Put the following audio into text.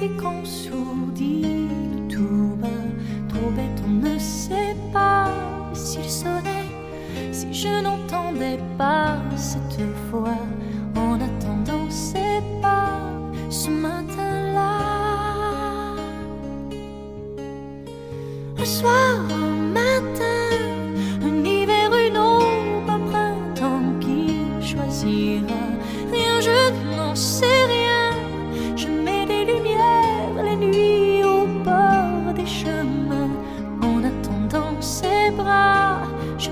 si qu'on sourdit tout bas, trop bête, on ne sait pas s'il sonnait, si je n'entendais pas cette fois. En attendant, c'est pas ce matin-là. Un soir, un matin, un hiver, une aube, un printemps qui choisira. Rien, je n'en sais ses bras, je